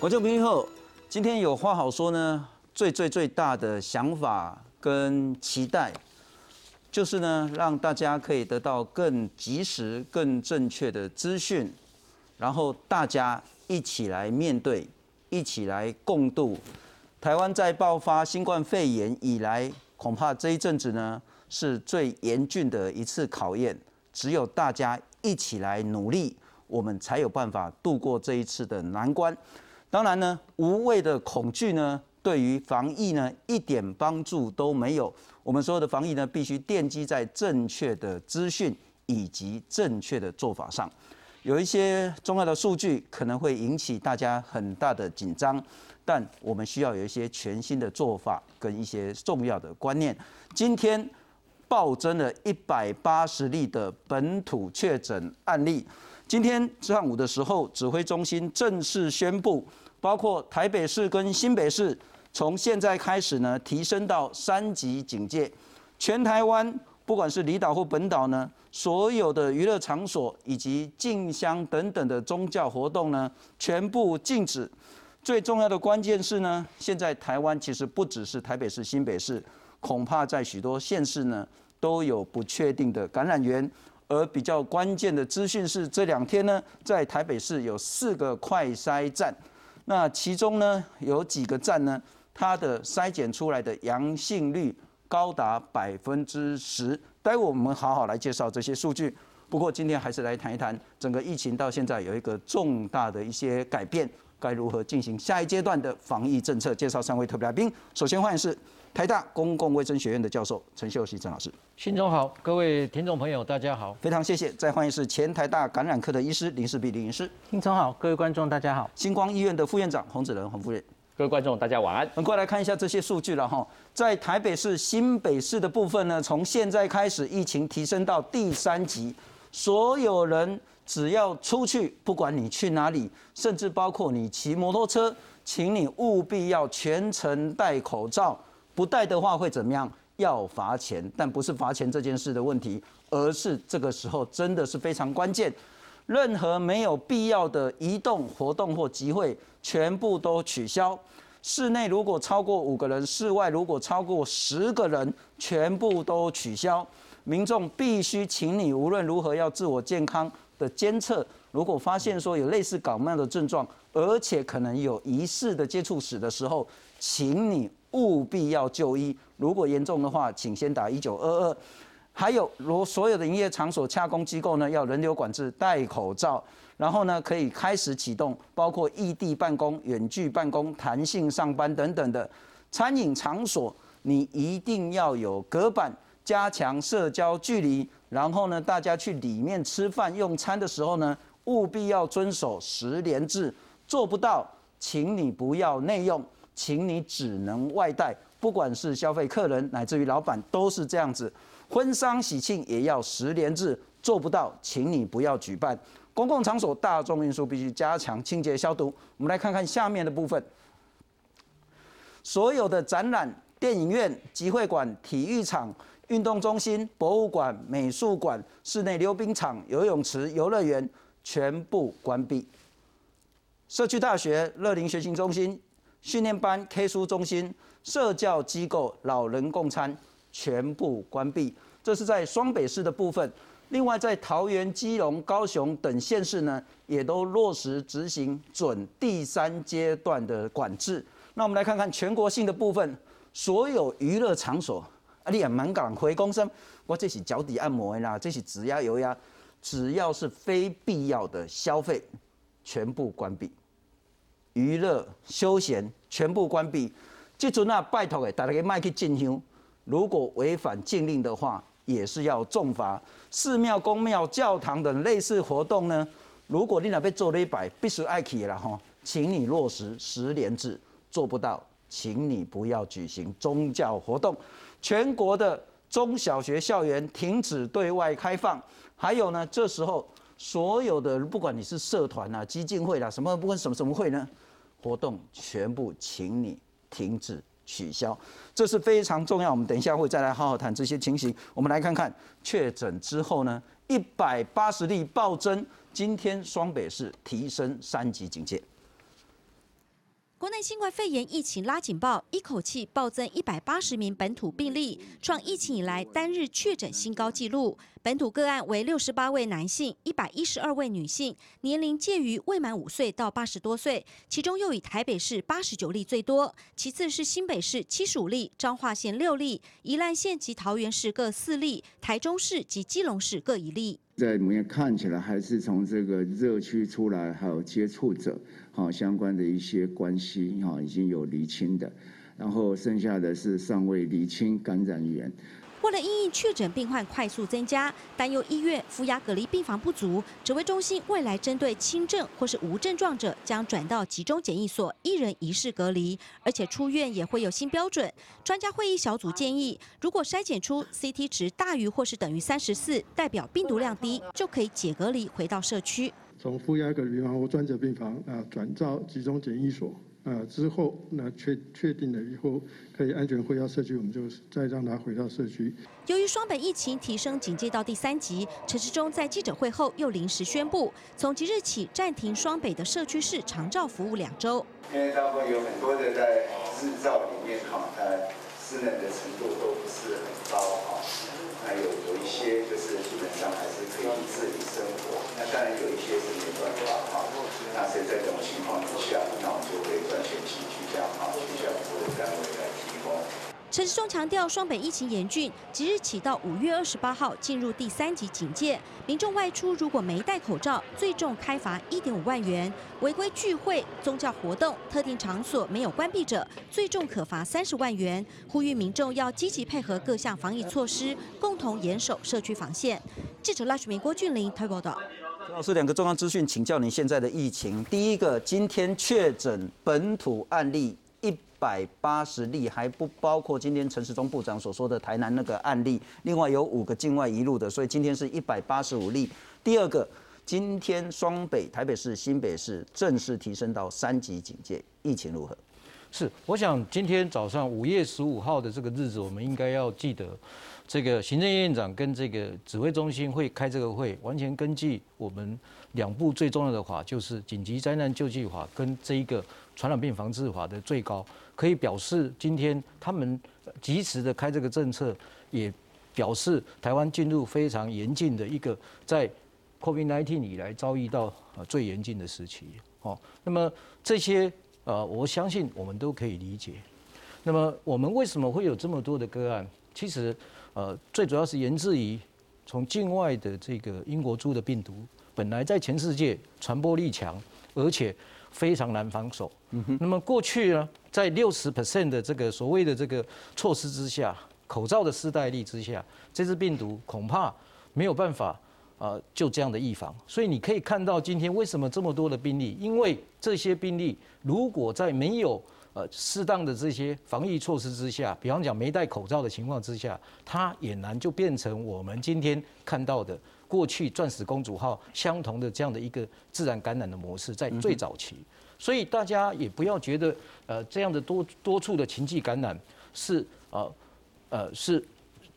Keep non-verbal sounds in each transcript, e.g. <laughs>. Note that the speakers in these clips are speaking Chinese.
观众朋友，今天有话好说呢。最最最大的想法跟期待，就是呢，让大家可以得到更及时、更正确的资讯，然后大家一起来面对，一起来共度。台湾在爆发新冠肺炎以来，恐怕这一阵子呢是最严峻的一次考验。只有大家一起来努力，我们才有办法度过这一次的难关。当然呢，无谓的恐惧呢，对于防疫呢一点帮助都没有。我们所有的防疫呢，必须奠基在正确的资讯以及正确的做法上。有一些重要的数据可能会引起大家很大的紧张，但我们需要有一些全新的做法跟一些重要的观念。今天暴增了一百八十例的本土确诊案例。今天上午的时候，指挥中心正式宣布，包括台北市跟新北市，从现在开始呢，提升到三级警戒。全台湾不管是离岛或本岛呢，所有的娱乐场所以及进香等等的宗教活动呢，全部禁止。最重要的关键是呢，现在台湾其实不只是台北市、新北市，恐怕在许多县市呢，都有不确定的感染源。而比较关键的资讯是，这两天呢，在台北市有四个快筛站，那其中呢有几个站呢，它的筛检出来的阳性率高达百分之十。待会我们好好来介绍这些数据。不过今天还是来谈一谈整个疫情到现在有一个重大的一些改变，该如何进行下一阶段的防疫政策？介绍三位特别来宾，首先欢迎是。台大公共卫生学院的教授陈秀熙陈老师，新中好，各位听众朋友，大家好，非常谢谢。再欢迎是前台大感染科的医师林世碧林医师，新中好，各位观众大家好。星光医院的副院长洪子仁洪夫人，各位观众大家晚安。我们过来看一下这些数据了哈，在台北市、新北市的部分呢，从现在开始疫情提升到第三级，所有人只要出去，不管你去哪里，甚至包括你骑摩托车，请你务必要全程戴口罩。不带的话会怎么样？要罚钱，但不是罚钱这件事的问题，而是这个时候真的是非常关键。任何没有必要的移动活动或集会，全部都取消。室内如果超过五个人，室外如果超过十个人，全部都取消。民众必须请你无论如何要自我健康的监测。如果发现说有类似感冒的症状，而且可能有疑似的接触史的时候，请你。务必要就医，如果严重的话，请先打一九二二。还有，如所有的营业场所、洽工机构呢，要人流管制、戴口罩，然后呢，可以开始启动，包括异地办公、远距办公、弹性上班等等的。餐饮场所，你一定要有隔板，加强社交距离。然后呢，大家去里面吃饭用餐的时候呢，务必要遵守十连制。做不到，请你不要内用。请你只能外带，不管是消费客人乃至于老板都是这样子。婚丧喜庆也要十连制，做不到，请你不要举办。公共场所、大众运输必须加强清洁消毒。我们来看看下面的部分，所有的展览、电影院、集会馆、体育场、运动中心、博物馆、美术馆、室内溜冰场、游泳池、游乐园全部关闭。社区大学、乐龄学习中心。训练班、K 书中心、社教机构、老人共餐全部关闭。这是在双北市的部分。另外，在桃园、基隆、高雄等县市呢，也都落实执行准第三阶段的管制。那我们来看看全国性的部分，所有娱乐场所，啊，你也蛮敢回公声，我这是脚底按摩啦，这是指压油压，只要是非必要的消费，全部关闭。娱乐休闲全部关闭，这阵啊，拜托诶，大家给卖去进香。如果违反禁令的话，也是要重罚。寺庙、公庙、教堂等类似活动呢，如果你那边做了一百，必须爱去了哈，请你落实十连制，做不到，请你不要举行宗教活动。全国的中小学校园停止对外开放，还有呢，这时候所有的不管你是社团啊、基金会啦，什么不管什么什么会呢？活动全部请你停止取消，这是非常重要。我们等一下会再来好好谈这些情形。我们来看看确诊之后呢，一百八十例暴增，今天双北市提升三级警戒。国内新冠肺炎疫情拉警报，一口气暴增一百八十名本土病例，创疫情以来单日确诊新高纪录。本土个案为六十八位男性，一百一十二位女性，年龄介于未满五岁到八十多岁，其中又以台北市八十九例最多，其次是新北市七十五例，彰化县六例，宜兰县及桃园市各四例，台中市及基隆市各一例。在里面看起来还是从这个热区出来，还有接触者，好相关的一些关系，哈已经有厘清的，然后剩下的是尚未厘清感染源。为了因应确诊病患快速增加，担忧医院负压隔离病房不足，指挥中心未来针对轻症或是无症状者，将转到集中检疫所一人一室隔离，而且出院也会有新标准。专家会议小组建议，如果筛检出 CT 值大于或是等于三十四，代表病毒量低，就可以解隔离回到社区。从负压隔离病房或专责病房啊，转到集中检疫所。啊，之后那确确定了以后可以安全回到社区，我们就再让他回到社区。由于双北疫情提升警戒到第三级，陈时中在记者会后又临时宣布，从即日起暂停双北的社区式长照服务两周。因为大部分有很多的在日照里面哈，它湿冷的程度都不是很高哈，那有有一些就是基本上还是可以自理生活，那当然有一些是没办法哈。那所以在这种情况之下，那我们就会专选区居家好居家服务单位来提供。陈时中强调，双北疫情严峻，即日起到五月二十八号进入第三级警戒，民众外出如果没戴口罩，最重开罚一点五万元；违规聚会、宗教活动、特定场所没有关闭者，最重可罚三十万元。呼吁民众要积极配合各项防疫措施，共同严守社区防线。记者赖旭明、郭俊霖台报道。老师，两个重要资讯，请教您现在的疫情。第一个，今天确诊本土案例一百八十例，还不包括今天陈时中部长所说的台南那个案例。另外有五个境外移入的，所以今天是一百八十五例。第二个，今天双北、台北市、新北市正式提升到三级警戒，疫情如何？是，我想今天早上五月十五号的这个日子，我们应该要记得。这个行政院长跟这个指挥中心会开这个会，完全根据我们两部最重要的法，就是紧急灾难救济法跟这一个传染病防治法的最高，可以表示今天他们及时的开这个政策，也表示台湾进入非常严峻的一个在 COVID-19 以来遭遇到呃最严峻的时期。哦，那么这些呃，我相信我们都可以理解。那么我们为什么会有这么多的个案？其实。呃，最主要是源自于从境外的这个英国猪的病毒，本来在全世界传播力强，而且非常难防守。嗯哼。那么过去呢，在六十 percent 的这个所谓的这个措施之下，口罩的施戴力之下，这支病毒恐怕没有办法啊，就这样的预防。所以你可以看到今天为什么这么多的病例，因为这些病例如果在没有呃，适当的这些防疫措施之下，比方讲没戴口罩的情况之下，它俨然就变成我们今天看到的过去钻石公主号相同的这样的一个自然感染的模式，在最早期。所以大家也不要觉得呃这样的多多处的情绪感染是呃呃是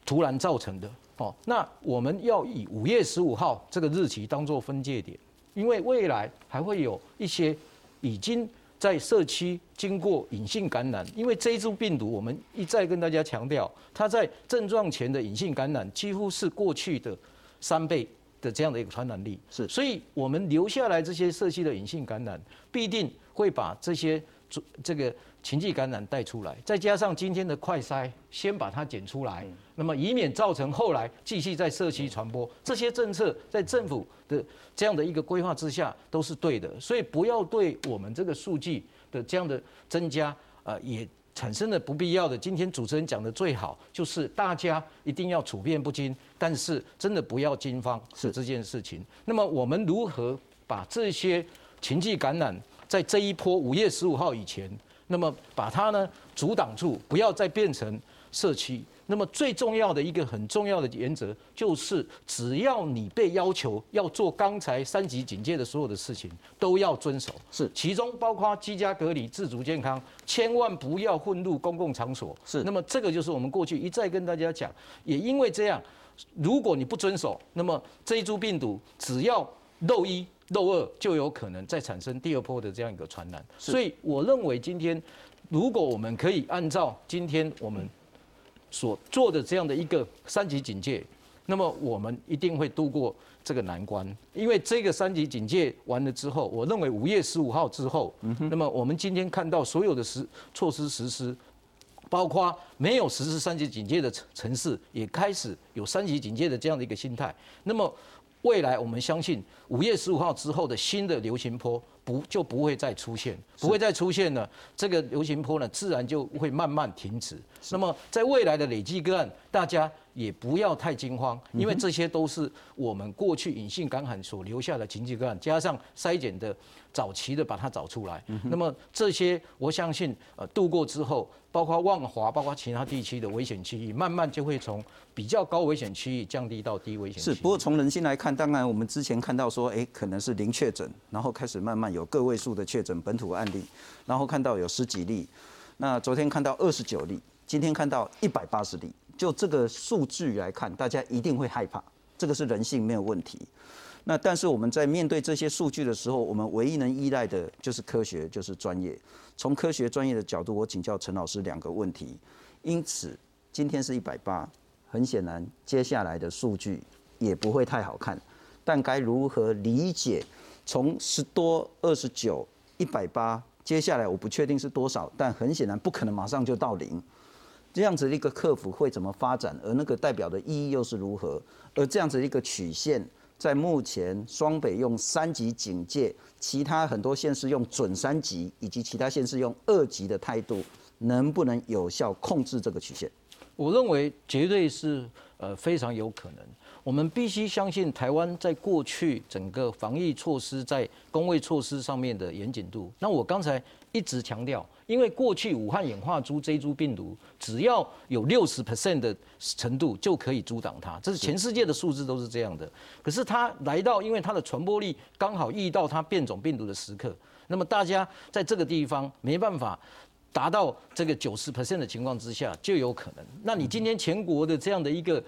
突然造成的哦。那我们要以五月十五号这个日期当做分界点，因为未来还会有一些已经。在社区经过隐性感染，因为这一株病毒，我们一再跟大家强调，它在症状前的隐性感染几乎是过去的三倍的这样的一个传染力。是，所以我们留下来这些社区的隐性感染，必定会把这些这个。情绪感染带出来，再加上今天的快筛，先把它检出来，那么以免造成后来继续在社区传播。这些政策在政府的这样的一个规划之下都是对的，所以不要对我们这个数据的这样的增加，呃，也产生了不必要的。今天主持人讲的最好，就是大家一定要处变不惊，但是真的不要惊慌是这件事情。那么我们如何把这些情绪感染在这一波五月十五号以前？那么把它呢阻挡住，不要再变成社区。那么最重要的一个很重要的原则就是，只要你被要求要做刚才三级警戒的所有的事情，都要遵守。是，其中包括居家隔离、自主健康，千万不要混入公共场所。是，那么这个就是我们过去一再跟大家讲，也因为这样，如果你不遵守，那么这一株病毒只要漏一。漏二就有可能再产生第二波的这样一个传染。所以我认为今天如果我们可以按照今天我们所做的这样的一个三级警戒，那么我们一定会度过这个难关。因为这个三级警戒完了之后，我认为五月十五号之后，那么我们今天看到所有的实措施实施。包括没有实施三级警戒的城城市，也开始有三级警戒的这样的一个心态。那么未来我们相信，五月十五号之后的新的流行坡不就不会再出现，不会再出现了。这个流行坡呢，自然就会慢慢停止。那么在未来的累计个案，大家也不要太惊慌，因为这些都是我们过去隐性感染所留下的经济个案，加上筛检的早期的把它找出来。那么这些我相信，呃，度过之后。包括万华，包括其他地区的危险区域，慢慢就会从比较高危险区域降低到低危险。是，不过从人性来看，当然我们之前看到说，哎，可能是零确诊，然后开始慢慢有个位数的确诊本土案例，然后看到有十几例，那昨天看到二十九例，今天看到一百八十例，就这个数据来看，大家一定会害怕，这个是人性没有问题。那但是我们在面对这些数据的时候，我们唯一能依赖的就是科学，就是专业。从科学专业的角度，我请教陈老师两个问题。因此，今天是一百八，很显然接下来的数据也不会太好看。但该如何理解从十多、二十九、一百八，接下来我不确定是多少，但很显然不可能马上就到零。这样子的一个客服会怎么发展？而那个代表的意义又是如何？而这样子一个曲线。在目前双北用三级警戒，其他很多县市用准三级，以及其他县市用二级的态度，能不能有效控制这个曲线？我认为绝对是呃非常有可能。我们必须相信台湾在过去整个防疫措施在工位措施上面的严谨度。那我刚才一直强调。因为过去武汉演化出这株病毒，只要有六十 percent 的程度就可以阻挡它，这是全世界的数字都是这样的。可是它来到，因为它的传播力刚好遇到它变种病毒的时刻，那么大家在这个地方没办法达到这个九十 percent 的情况之下，就有可能。那你今天全国的这样的一个。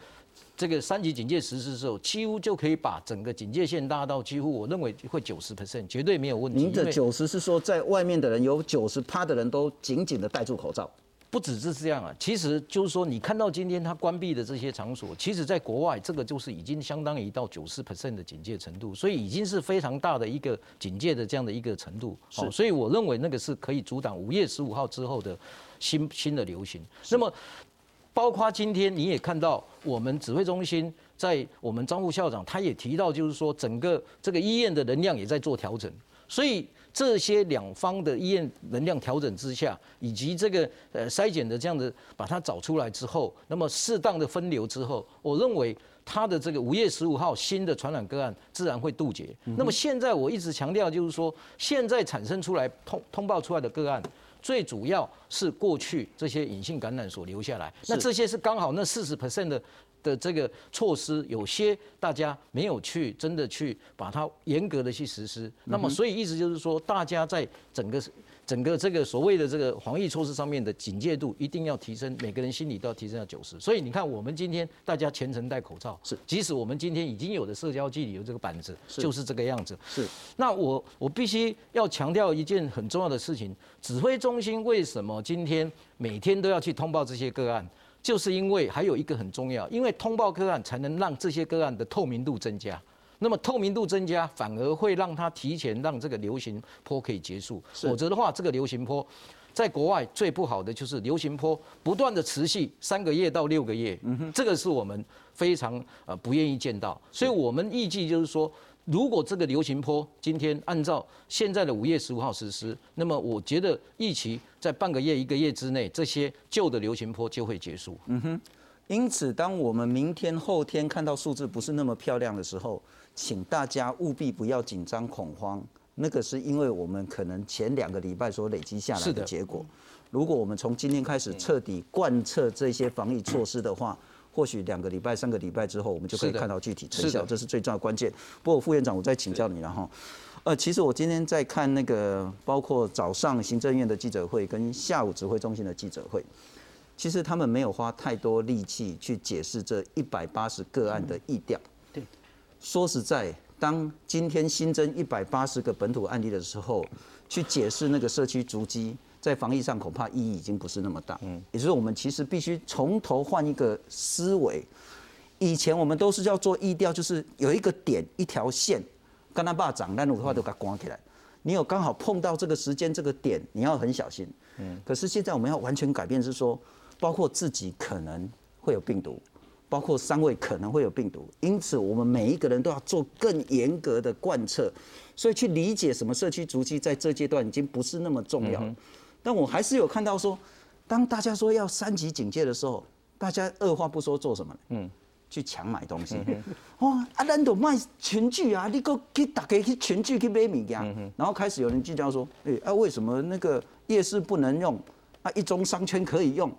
这个三级警戒实施的时候，几乎就可以把整个警戒线拉到几乎，我认为会九十 percent，绝对没有问题。您的九十是说，在外面的人有九十趴的人都紧紧的戴住口罩？不只是这样啊，其实就是说，你看到今天他关闭的这些场所，其实在国外这个就是已经相当于到九十 percent 的警戒程度，所以已经是非常大的一个警戒的这样的一个程度。是，所以我认为那个是可以阻挡五月十五号之后的新新的流行。那么。包括今天你也看到，我们指挥中心在我们张副校长他也提到，就是说整个这个医院的能量也在做调整。所以这些两方的医院能量调整之下，以及这个呃筛检的这样的把它找出来之后，那么适当的分流之后，我认为它的这个五月十五号新的传染个案自然会杜绝。那么现在我一直强调就是说，现在产生出来通通报出来的个案。最主要是过去这些隐性感染所留下来，那这些是刚好那四十 percent 的的这个措施，有些大家没有去真的去把它严格的去实施，那么所以意思就是说，大家在整个。整个这个所谓的这个防疫措施上面的警戒度一定要提升，每个人心里都要提升到九十。所以你看，我们今天大家全程戴口罩，是，即使我们今天已经有的社交距离有这个板子，就是这个样子。是。那我我必须要强调一件很重要的事情：指挥中心为什么今天每天都要去通报这些个案？就是因为还有一个很重要，因为通报个案才能让这些个案的透明度增加。那么透明度增加，反而会让它提前让这个流行坡可以结束。否则的话，这个流行坡，在国外最不好的就是流行坡不断的持续三个月到六个月。嗯哼，这个是我们非常呃不愿意见到。所以我们预计就是说，如果这个流行坡今天按照现在的五月十五号实施，那么我觉得预期在半个月一个月之内，这些旧的流行坡就会结束。嗯哼，因此当我们明天后天看到数字不是那么漂亮的时候。请大家务必不要紧张恐慌，那个是因为我们可能前两个礼拜所累积下来的结果。如果我们从今天开始彻底贯彻这些防疫措施的话，或许两个礼拜、三个礼拜之后，我们就可以看到具体成效，这是最重要的关键。不过副院长，我再请教你了哈。呃，其实我今天在看那个，包括早上行政院的记者会跟下午指挥中心的记者会，其实他们没有花太多力气去解释这一百八十个案的意调。对说实在，当今天新增一百八十个本土案例的时候，去解释那个社区足迹在防疫上恐怕意义已经不是那么大。嗯，也就是我们其实必须从头换一个思维。以前我们都是要做意调，就是有一个点一条线，跟他爸长，那的话都给它关起来。你有刚好碰到这个时间这个点，你要很小心。嗯。可是现在我们要完全改变，是说包括自己可能会有病毒，包括三位可能会有病毒，因此我们每一个人都要做更严格的贯彻。所以去理解什么社区足迹，在这阶段已经不是那么重要。但我还是有看到说，当大家说要三级警戒的时候，大家二话不说做什么？嗯。去抢买东西，<laughs> 哇！啊，咱都卖群聚啊，你个去大家去群聚去买物件，然后开始有人计较说，哎，啊，为什么那个夜市不能用？啊，一中商圈可以用？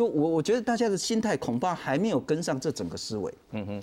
就我我觉得大家的心态恐怕还没有跟上这整个思维。嗯哼，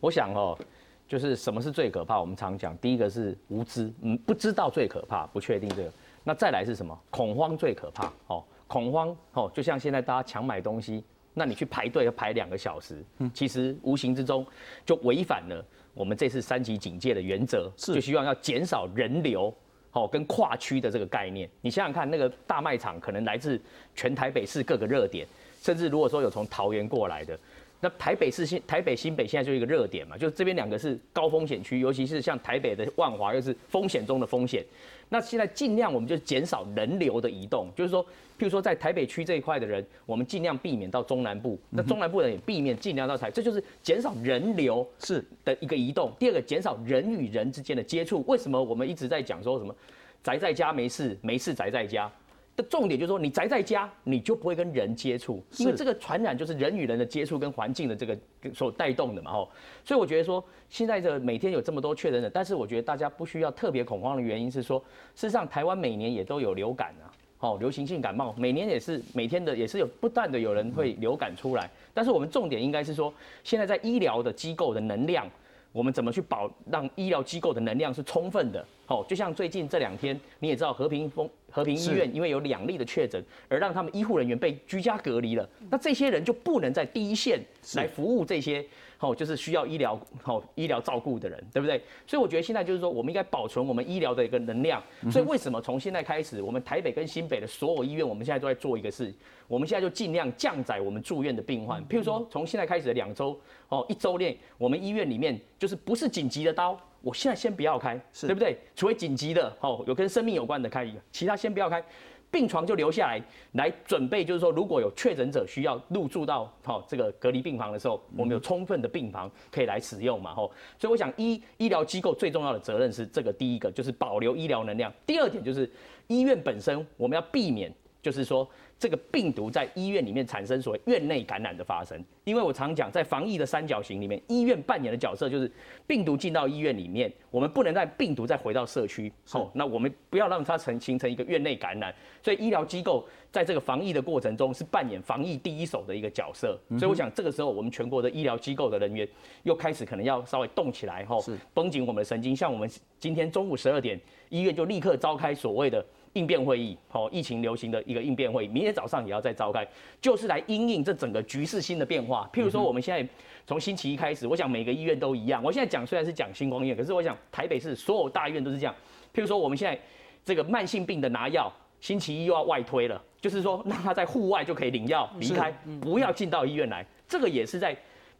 我想哦，就是什么是最可怕？我们常讲，第一个是无知，嗯，不知道最可怕，不确定这个。那再来是什么？恐慌最可怕。哦，恐慌哦，就像现在大家抢买东西。那你去排队要排两个小时，其实无形之中就违反了我们这次三级警戒的原则，是就希望要减少人流，哦，跟跨区的这个概念。你想想看，那个大卖场可能来自全台北市各个热点，甚至如果说有从桃园过来的，那台北市新台北新北现在就一个热点嘛，就这边两个是高风险区，尤其是像台北的万华又是风险中的风险。那现在尽量我们就减少人流的移动，就是说。譬如说，在台北区这一块的人，我们尽量避免到中南部。那中南部人也避免尽量到台，这就是减少人流是的一个移动。第二个，减少人与人之间的接触。为什么我们一直在讲说什么宅在家没事，没事宅在家？的重点就是说，你宅在家，你就不会跟人接触，因为这个传染就是人与人的接触跟环境的这个所带动的嘛。吼，所以我觉得说，现在这每天有这么多确诊的，但是我觉得大家不需要特别恐慌的原因是说，事实上台湾每年也都有流感啊。哦，流行性感冒每年也是每天的也是有不断的有人会流感出来，但是我们重点应该是说，现在在医疗的机构的能量，我们怎么去保让医疗机构的能量是充分的？哦，就像最近这两天你也知道和平风和平医院因为有两例的确诊，而让他们医护人员被居家隔离了，那这些人就不能在第一线来服务这些。哦，就是需要医疗哦医疗照顾的人，对不对？所以我觉得现在就是说，我们应该保存我们医疗的一个能量。所以为什么从现在开始，我们台北跟新北的所有医院，我们现在都在做一个事，我们现在就尽量降载我们住院的病患。譬如说，从现在开始的两周哦，一周内，我们医院里面就是不是紧急的刀，我现在先不要开，对不对？除非紧急的哦，有跟生命有关的开一个，其他先不要开。病床就留下来，来准备，就是说，如果有确诊者需要入住到好这个隔离病房的时候，我们有充分的病房可以来使用嘛，吼。所以我想，医医疗机构最重要的责任是这个，第一个就是保留医疗能量，第二点就是医院本身我们要避免，就是说。这个病毒在医院里面产生所谓院内感染的发生，因为我常讲，在防疫的三角形里面，医院扮演的角色就是病毒进到医院里面，我们不能让病毒再回到社区，哦，那我们不要让它成形成一个院内感染，所以医疗机构在这个防疫的过程中是扮演防疫第一手的一个角色，所以我想这个时候我们全国的医疗机构的人员又开始可能要稍微动起来，吼，绷紧我们的神经，像我们今天中午十二点，医院就立刻召开所谓的。应变会议，好，疫情流行的一个应变会议，明天早上也要再召开，就是来因应这整个局势新的变化。譬如说，我们现在从星期一开始，我想每个医院都一样。我现在讲虽然是讲星光医院，可是我想台北市所有大医院都是这样。譬如说，我们现在这个慢性病的拿药，星期一又要外推了，就是说让他在户外就可以领药离开，不要进到医院来。这个也是在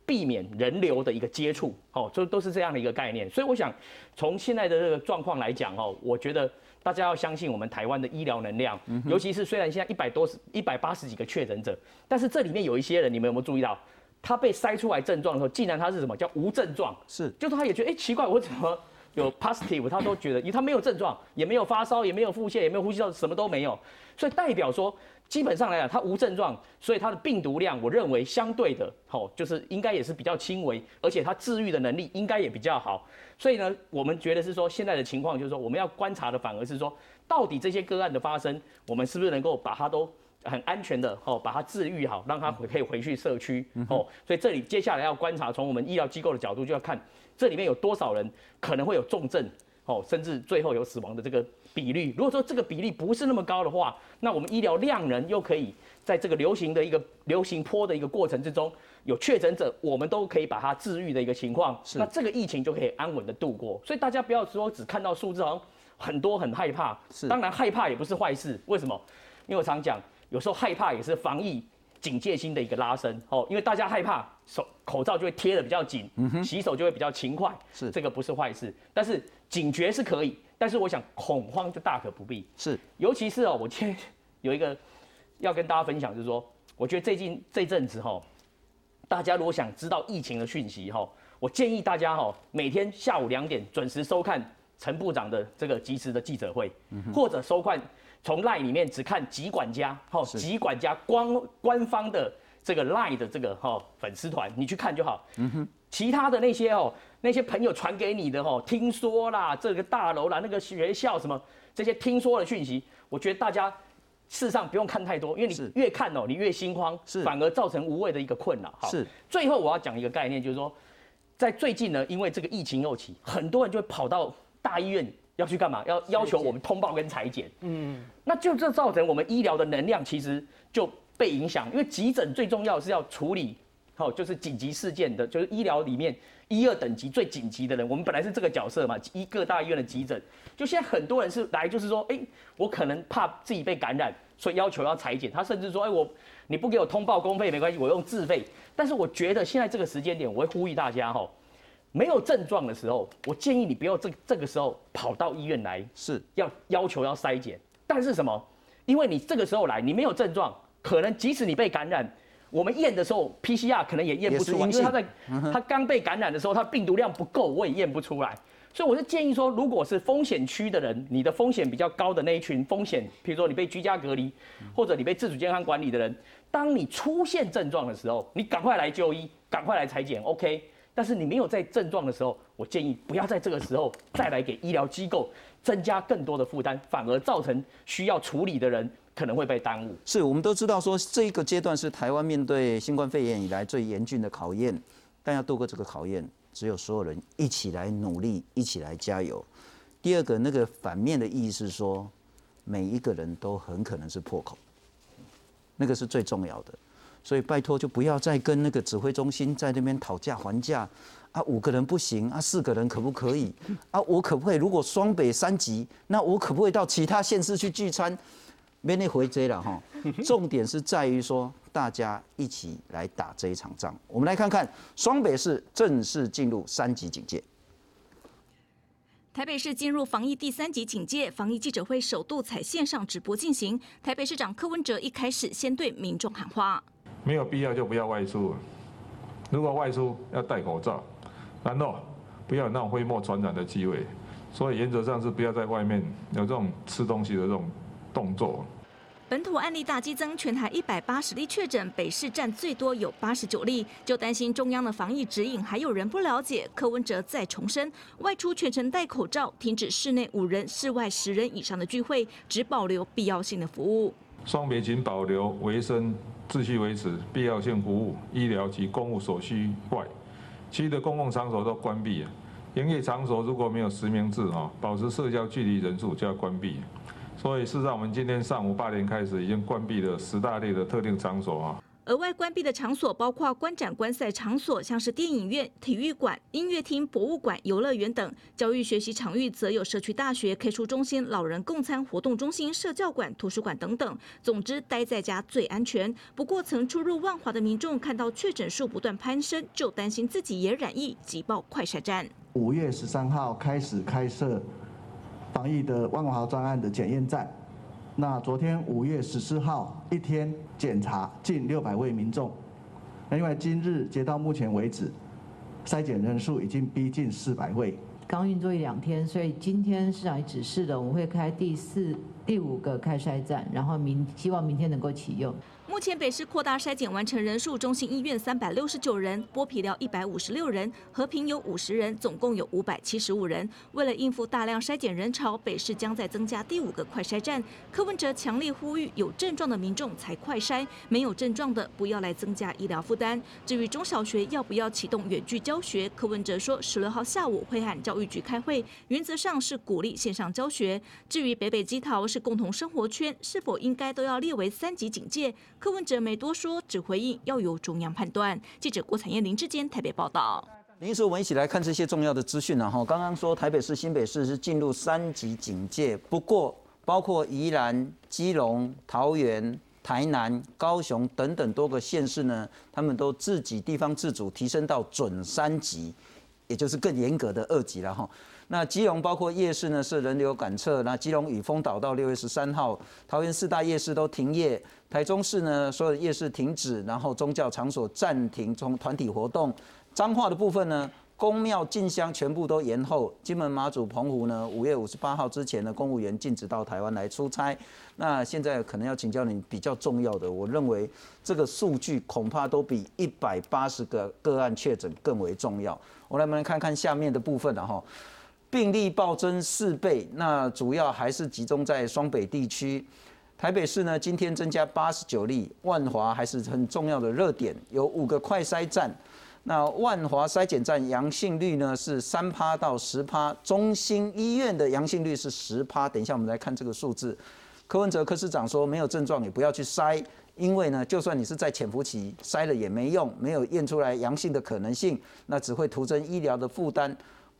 避免人流的一个接触，哦，就都是这样的一个概念。所以我想从现在的这个状况来讲，哦，我觉得。大家要相信我们台湾的医疗能量，嗯尤其是虽然现在一百多十、一百八十几个确诊者，但是这里面有一些人，你们有没有注意到，他被筛出来症状的时候，竟然他是什么叫无症状？是，就是他也觉得，哎，奇怪，我怎么有 positive？他都觉得，因为他没有症状，也没有发烧，也没有腹泻，也没有呼吸道，什么都没有，所以代表说。基本上来讲，它无症状，所以它的病毒量，我认为相对的，吼，就是应该也是比较轻微，而且它治愈的能力应该也比较好。所以呢，我们觉得是说，现在的情况就是说，我们要观察的反而是说，到底这些个案的发生，我们是不是能够把它都很安全的，吼，把它治愈好，让它可以回去社区，吼。所以这里接下来要观察，从我们医疗机构的角度就要看，这里面有多少人可能会有重症。哦，甚至最后有死亡的这个比率。如果说这个比例不是那么高的话，那我们医疗量能又可以在这个流行的一个流行坡的一个过程之中，有确诊者，我们都可以把它治愈的一个情况，那这个疫情就可以安稳的度过。所以大家不要说只看到数字好像很多很害怕，是当然害怕也不是坏事。为什么？因为我常讲，有时候害怕也是防疫警戒心的一个拉伸哦，因为大家害怕手口罩就会贴的比较紧，嗯洗手就会比较勤快，是这个不是坏事，但是警觉是可以，但是我想恐慌就大可不必，是。尤其是哦，我今天 <laughs> 有一个要跟大家分享，就是说，我觉得最近这阵子哈，大家如果想知道疫情的讯息哈，我建议大家哈，每天下午两点准时收看陈部长的这个及时的记者会，或者收看从 LINE 里面只看疾管家哈，疾管家官官方的这个 LINE 的这个哈粉丝团，你去看就好。嗯哼，其他的那些哦，那些朋友传给你的哦，听说啦，这个大楼啦，那个学校什么这些听说的讯息，我觉得大家。事实上不用看太多，因为你越看哦，你越心慌，是反而造成无谓的一个困扰。好，是最后我要讲一个概念，就是说，在最近呢，因为这个疫情又起，很多人就会跑到大医院要去干嘛？要要求我们通报跟裁剪。嗯，那就这造成我们医疗的能量其实就被影响，因为急诊最重要是要处理，好，就是紧急事件的，就是医疗里面一二等级最紧急的人，我们本来是这个角色嘛，一各大医院的急诊，就现在很多人是来就是说，哎，我可能怕自己被感染。所以要求要裁剪，他甚至说：“哎，我你不给我通报公费没关系，我用自费。”但是我觉得现在这个时间点，我会呼吁大家哈，没有症状的时候，我建议你不要这这个时候跑到医院来，是要要求要筛检。但是什么？因为你这个时候来，你没有症状，可能即使你被感染，我们验的时候 PCR 可能也验不出来，因为他在他刚被感染的时候，他病毒量不够，我也验不出来。所以我是建议说，如果是风险区的人，你的风险比较高的那一群风险，比如说你被居家隔离，或者你被自主健康管理的人，当你出现症状的时候，你赶快来就医，赶快来裁剪，OK。但是你没有在症状的时候，我建议不要在这个时候再来给医疗机构增加更多的负担，反而造成需要处理的人可能会被耽误。是我们都知道说，这一个阶段是台湾面对新冠肺炎以来最严峻的考验，但要度过这个考验。只有所有人一起来努力，一起来加油。第二个，那个反面的意义是说，每一个人都很可能是破口，那个是最重要的。所以拜托，就不要再跟那个指挥中心在那边讨价还价啊，五个人不行啊，四个人可不可以啊？我可不可以？如果双北三级，那我可不可以到其他县市去聚餐？没那回追了哈。<laughs> 重点是在于说。大家一起来打这一场仗。我们来看看双北市正式进入三级警戒。台北市进入防疫第三级警戒，防疫记者会首度采线上直播进行。台北市长柯文哲一开始先对民众喊话：没有必要就不要外出，如果外出要戴口罩，然后不要有那种飞沫传染的机会。所以原则上是不要在外面有这种吃东西的这种动作。本土案例大激增，全台一百八十例确诊，北市占最多，有八十九例。就担心中央的防疫指引，还有人不了解。柯文哲再重申，外出全程戴口罩，停止室内五人、室外十人以上的聚会，只保留必要性的服务。双北仅保留卫生秩序维持、必要性服务、医疗及公务所需外，其余的公共场所都关闭。营业场所如果没有实名制，啊，保持社交距离人数就要关闭。所以，事实上，我们今天上午八点开始已经关闭了十大类的特定场所啊。额外关闭的场所包括观展观赛场所，像是电影院、体育馆、音乐厅、博物馆、游乐园等；教育学习场域则有社区大学、K 书中心、老人共餐活动中心、社教馆、图书馆等等。总之，待在家最安全。不过，曾出入万华的民众看到确诊数不断攀升，就担心自己也染疫，急报快筛站。五月十三号开始开设。防疫的万华专案的检验站，那昨天五月十四号一天检查近六百位民众，另外今日截到目前为止，筛检人数已经逼近四百位。刚运作一两天，所以今天市长也指示了，我们会开第四第五个开筛站，然后明希望明天能够启用。目前北市扩大筛检完成人数，中心医院三百六十九人，剥皮寮一百五十六人，和平有五十人，总共有五百七十五人。为了应付大量筛检人潮，北市将再增加第五个快筛站。柯文哲强烈呼吁，有症状的民众才快筛，没有症状的不要来增加医疗负担。至于中小学要不要启动远距教学，柯文哲说十六号下午会和教育局开会，原则上是鼓励线上教学。至于北北基桃是共同生活圈，是否应该都要列为三级警戒？柯文哲没多说，只回应要由中央判断。记者郭彩燕、林志坚台北报道。林叔，我们一起来看这些重要的资讯然后刚刚说台北市、新北市是进入三级警戒，不过包括宜兰、基隆、桃园、台南、高雄等等多个县市呢，他们都自己地方自主提升到准三级，也就是更严格的二级了哈。那基隆包括夜市呢是人流赶测，那基隆雨峰岛到六月十三号，桃园四大夜市都停业，台中市呢所有夜市停止，然后宗教场所暂停从团体活动，彰化的部分呢，公庙进香全部都延后，金门马祖澎湖呢五月五十八号之前呢，公务员禁止到台湾来出差。那现在可能要请教你比较重要的，我认为这个数据恐怕都比一百八十个个案确诊更为重要。我来我们来看看下面的部分了哈。病例暴增四倍，那主要还是集中在双北地区。台北市呢，今天增加八十九例，万华还是很重要的热点，有五个快筛站。那万华筛检站阳性率呢是三趴到十趴，中心医院的阳性率是十趴。等一下我们来看这个数字。柯文哲科市长说，没有症状也不要去筛，因为呢，就算你是在潜伏期筛了也没用，没有验出来阳性的可能性，那只会徒增医疗的负担。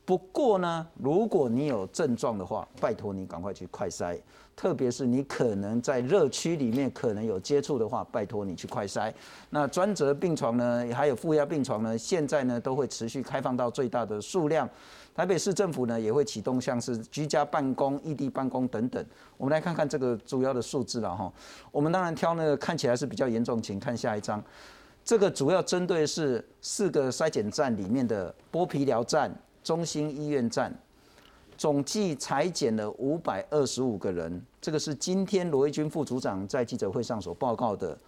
不过呢，如果你有症状的话，拜托你赶快去快筛，特别是你可能在热区里面可能有接触的话，拜托你去快筛。那专责病床呢，还有负压病床呢，现在呢都会持续开放到最大的数量。台北市政府呢也会启动像是居家办公、异地办公等等。我们来看看这个主要的数字了哈。我们当然挑那个看起来是比较严重，请看下一张。这个主要针对是四个筛检站里面的剥皮疗站。中心医院站总计裁减了五百二十五个人，这个是今天罗毅军副组长在记者会上所报告的。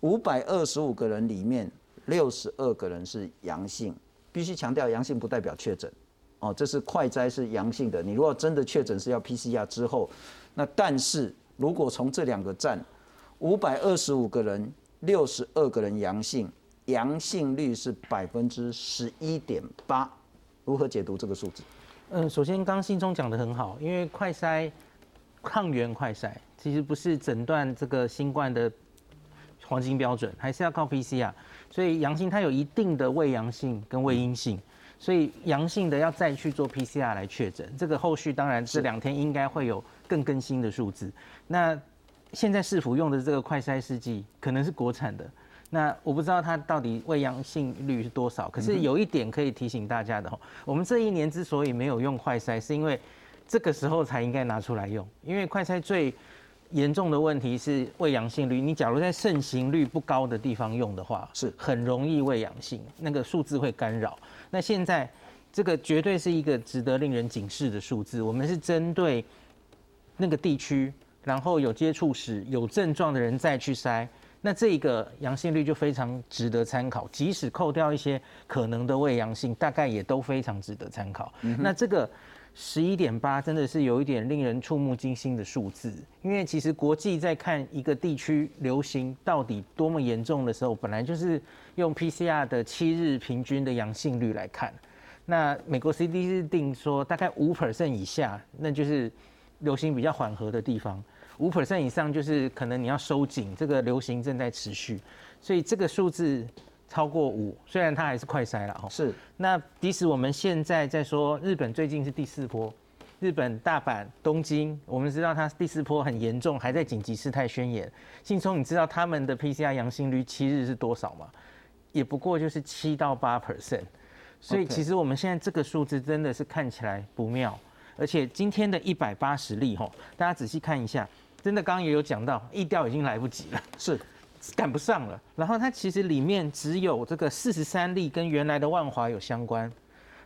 五百二十五个人里面，六十二个人是阳性，必须强调阳性不代表确诊哦，这是快筛是阳性的。你如果真的确诊是要 PCR 之后，那但是如果从这两个站，五百二十五个人，六十二个人阳性，阳性率是百分之十一点八。如何解读这个数字？嗯，首先刚信中讲的很好，因为快筛抗原快筛其实不是诊断这个新冠的黄金标准，还是要靠 PCR。所以阳性它有一定的未阳性跟未阴性，所以阳性的要再去做 PCR 来确诊。这个后续当然这两天应该会有更更新的数字。那现在市府用的这个快筛试剂可能是国产的。那我不知道它到底未阳性率是多少，可是有一点可以提醒大家的哦，我们这一年之所以没有用快筛，是因为这个时候才应该拿出来用，因为快筛最严重的问题是未阳性率，你假如在盛行率不高的地方用的话，是很容易未阳性，那个数字会干扰。那现在这个绝对是一个值得令人警示的数字，我们是针对那个地区，然后有接触史、有症状的人再去筛。那这个阳性率就非常值得参考，即使扣掉一些可能的未阳性，大概也都非常值得参考。那这个十一点八真的是有一点令人触目惊心的数字，因为其实国际在看一个地区流行到底多么严重的时候，本来就是用 PCR 的七日平均的阳性率来看。那美国 CDC 定说大概五 percent 以下，那就是流行比较缓和的地方。五 percent 以上就是可能你要收紧，这个流行正在持续，所以这个数字超过五，虽然它还是快筛了哈。是。那即使我们现在在说日本最近是第四波，日本大阪、东京，我们知道它第四波很严重，还在紧急事态宣言。信聪，你知道他们的 PCR 阳性率七日是多少吗？也不过就是七到八 percent，所以其实我们现在这个数字真的是看起来不妙，而且今天的一百八十例吼，大家仔细看一下。真的，刚刚也有讲到，疫调已经来不及了，是赶不上了。然后它其实里面只有这个四十三例跟原来的万华有相关，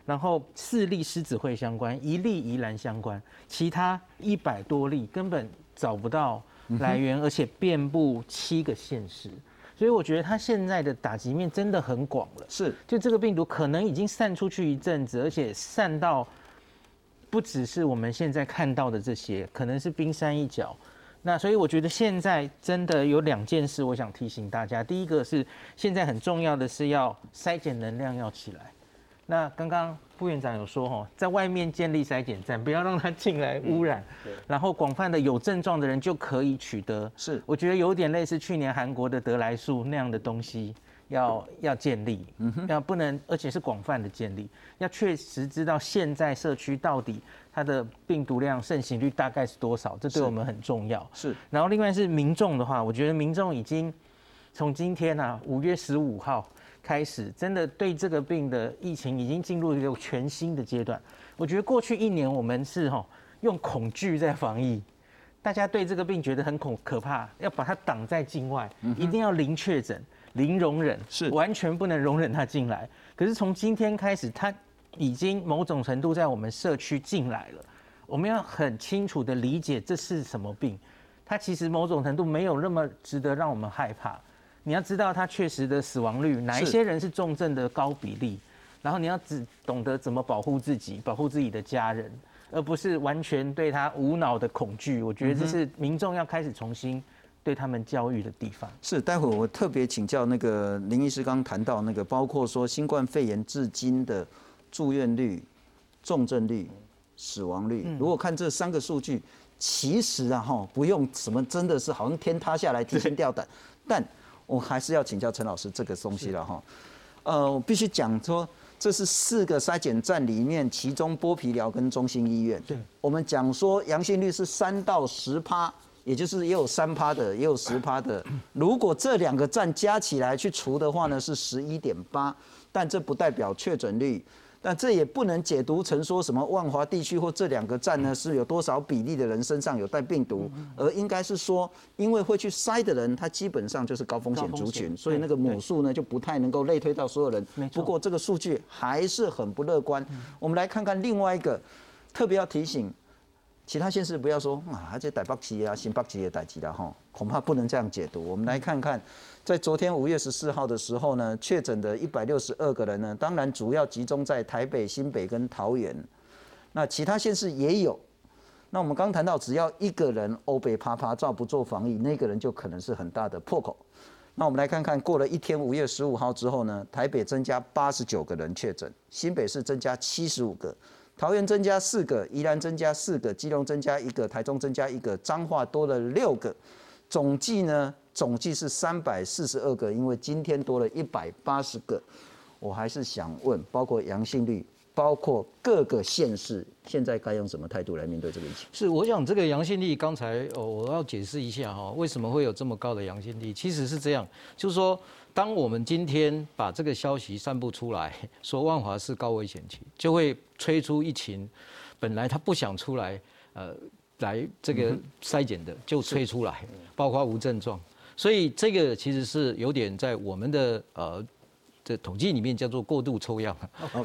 然后四例狮子会相关，一例宜兰相关，其他一百多例根本找不到来源，而且遍布七个县市。所以我觉得它现在的打击面真的很广了。是，就这个病毒可能已经散出去一阵子，而且散到不只是我们现在看到的这些，可能是冰山一角。那所以我觉得现在真的有两件事，我想提醒大家。第一个是现在很重要的是要筛检能量要起来。那刚刚副院长有说哈，在外面建立筛检站，不要让它进来污染，然后广泛的有症状的人就可以取得。是，我觉得有点类似去年韩国的得来速那样的东西，要要建立，要不能，而且是广泛的建立，要确实知道现在社区到底它的病毒量盛行率大概是多少，这对我们很重要。是，然后另外是民众的话，我觉得民众已经从今天啊五月十五号。开始真的对这个病的疫情已经进入一个全新的阶段。我觉得过去一年我们是哈用恐惧在防疫，大家对这个病觉得很恐可怕，要把它挡在境外，一定要零确诊、零容忍，是完全不能容忍它进来。可是从今天开始，它已经某种程度在我们社区进来了。我们要很清楚的理解这是什么病，它其实某种程度没有那么值得让我们害怕。你要知道它确实的死亡率，哪一些人是重症的高比例，然后你要只懂得怎么保护自己，保护自己的家人，而不是完全对他无脑的恐惧。我觉得这是民众要开始重新对他们教育的地方。是，待会我特别请教那个林医师，刚谈到那个，包括说新冠肺炎至今的住院率、重症率、死亡率，如果看这三个数据，其实啊哈，不用什么，真的是好像天塌下来提心吊胆，但。我还是要请教陈老师这个东西了哈，呃，我必须讲说，这是四个筛检站里面，其中剥皮疗跟中心医院，对，我们讲说阳性率是三到十趴，也就是也有三趴的，也有十趴的。如果这两个站加起来去除的话呢，是十一点八，但这不代表确诊率。但这也不能解读成说什么万华地区或这两个站呢是有多少比例的人身上有带病毒，而应该是说，因为会去筛的人，他基本上就是高风险族群，所以那个母数呢就不太能够类推到所有人。不过这个数据还是很不乐观。我们来看看另外一个，特别要提醒。其他县市不要说啊，还在台北市啊、新北市也代级的哈，恐怕不能这样解读。我们来看看，在昨天五月十四号的时候呢，确诊的一百六十二个人呢，当然主要集中在台北、新北跟桃园，那其他县市也有。那我们刚谈到，只要一个人欧北爬爬照不做防疫，那个人就可能是很大的破口。那我们来看看，过了一天五月十五号之后呢，台北增加八十九个人确诊，新北市增加七十五个。桃园增加四个，宜兰增加四个，基隆增加一个，台中增加一个，彰化多了六个，总计呢，总计是三百四十二个，因为今天多了一百八十个。我还是想问，包括阳性率，包括各个县市，现在该用什么态度来面对这个疫情？是，我想这个阳性率，刚才哦，我要解释一下哈，为什么会有这么高的阳性率？其实是这样，就是说。当我们今天把这个消息散布出来，说万华是高危险区，就会催出一群本来他不想出来，呃，来这个筛检的就催出来，包括无症状，所以这个其实是有点在我们的呃这统计里面叫做过度抽样，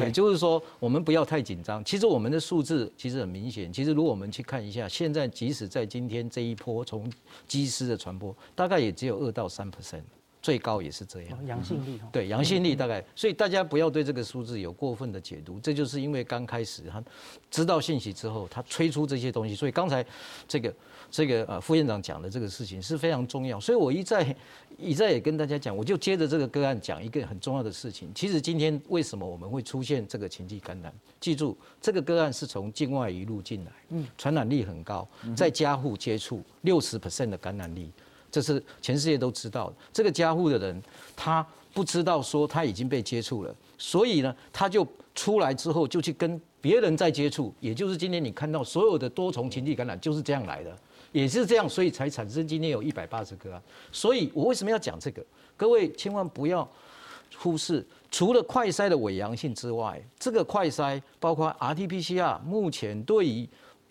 也 <laughs> 就是说我们不要太紧张。其实我们的数字其实很明显，其实如果我们去看一下，现在即使在今天这一波从机师的传播，大概也只有二到三 percent。最高也是这样，阳性率对阳性率大概，所以大家不要对这个数字有过分的解读，这就是因为刚开始他知道信息之后，他吹出这些东西，所以刚才这个这个呃副院长讲的这个事情是非常重要，所以我一再一再也跟大家讲，我就接着这个个案讲一个很重要的事情。其实今天为什么我们会出现这个情绪感染？记住，这个个案是从境外一路进来，嗯，传染力很高，在家户接触六十 percent 的感染力。这是全世界都知道的。这个加护的人，他不知道说他已经被接触了，所以呢，他就出来之后就去跟别人在接触，也就是今天你看到所有的多重群体感染就是这样来的，也是这样，所以才产生今天有一百八十个。所以我为什么要讲这个？各位千万不要忽视，除了快筛的伪阳性之外，这个快筛包括 RT-PCR，目前对于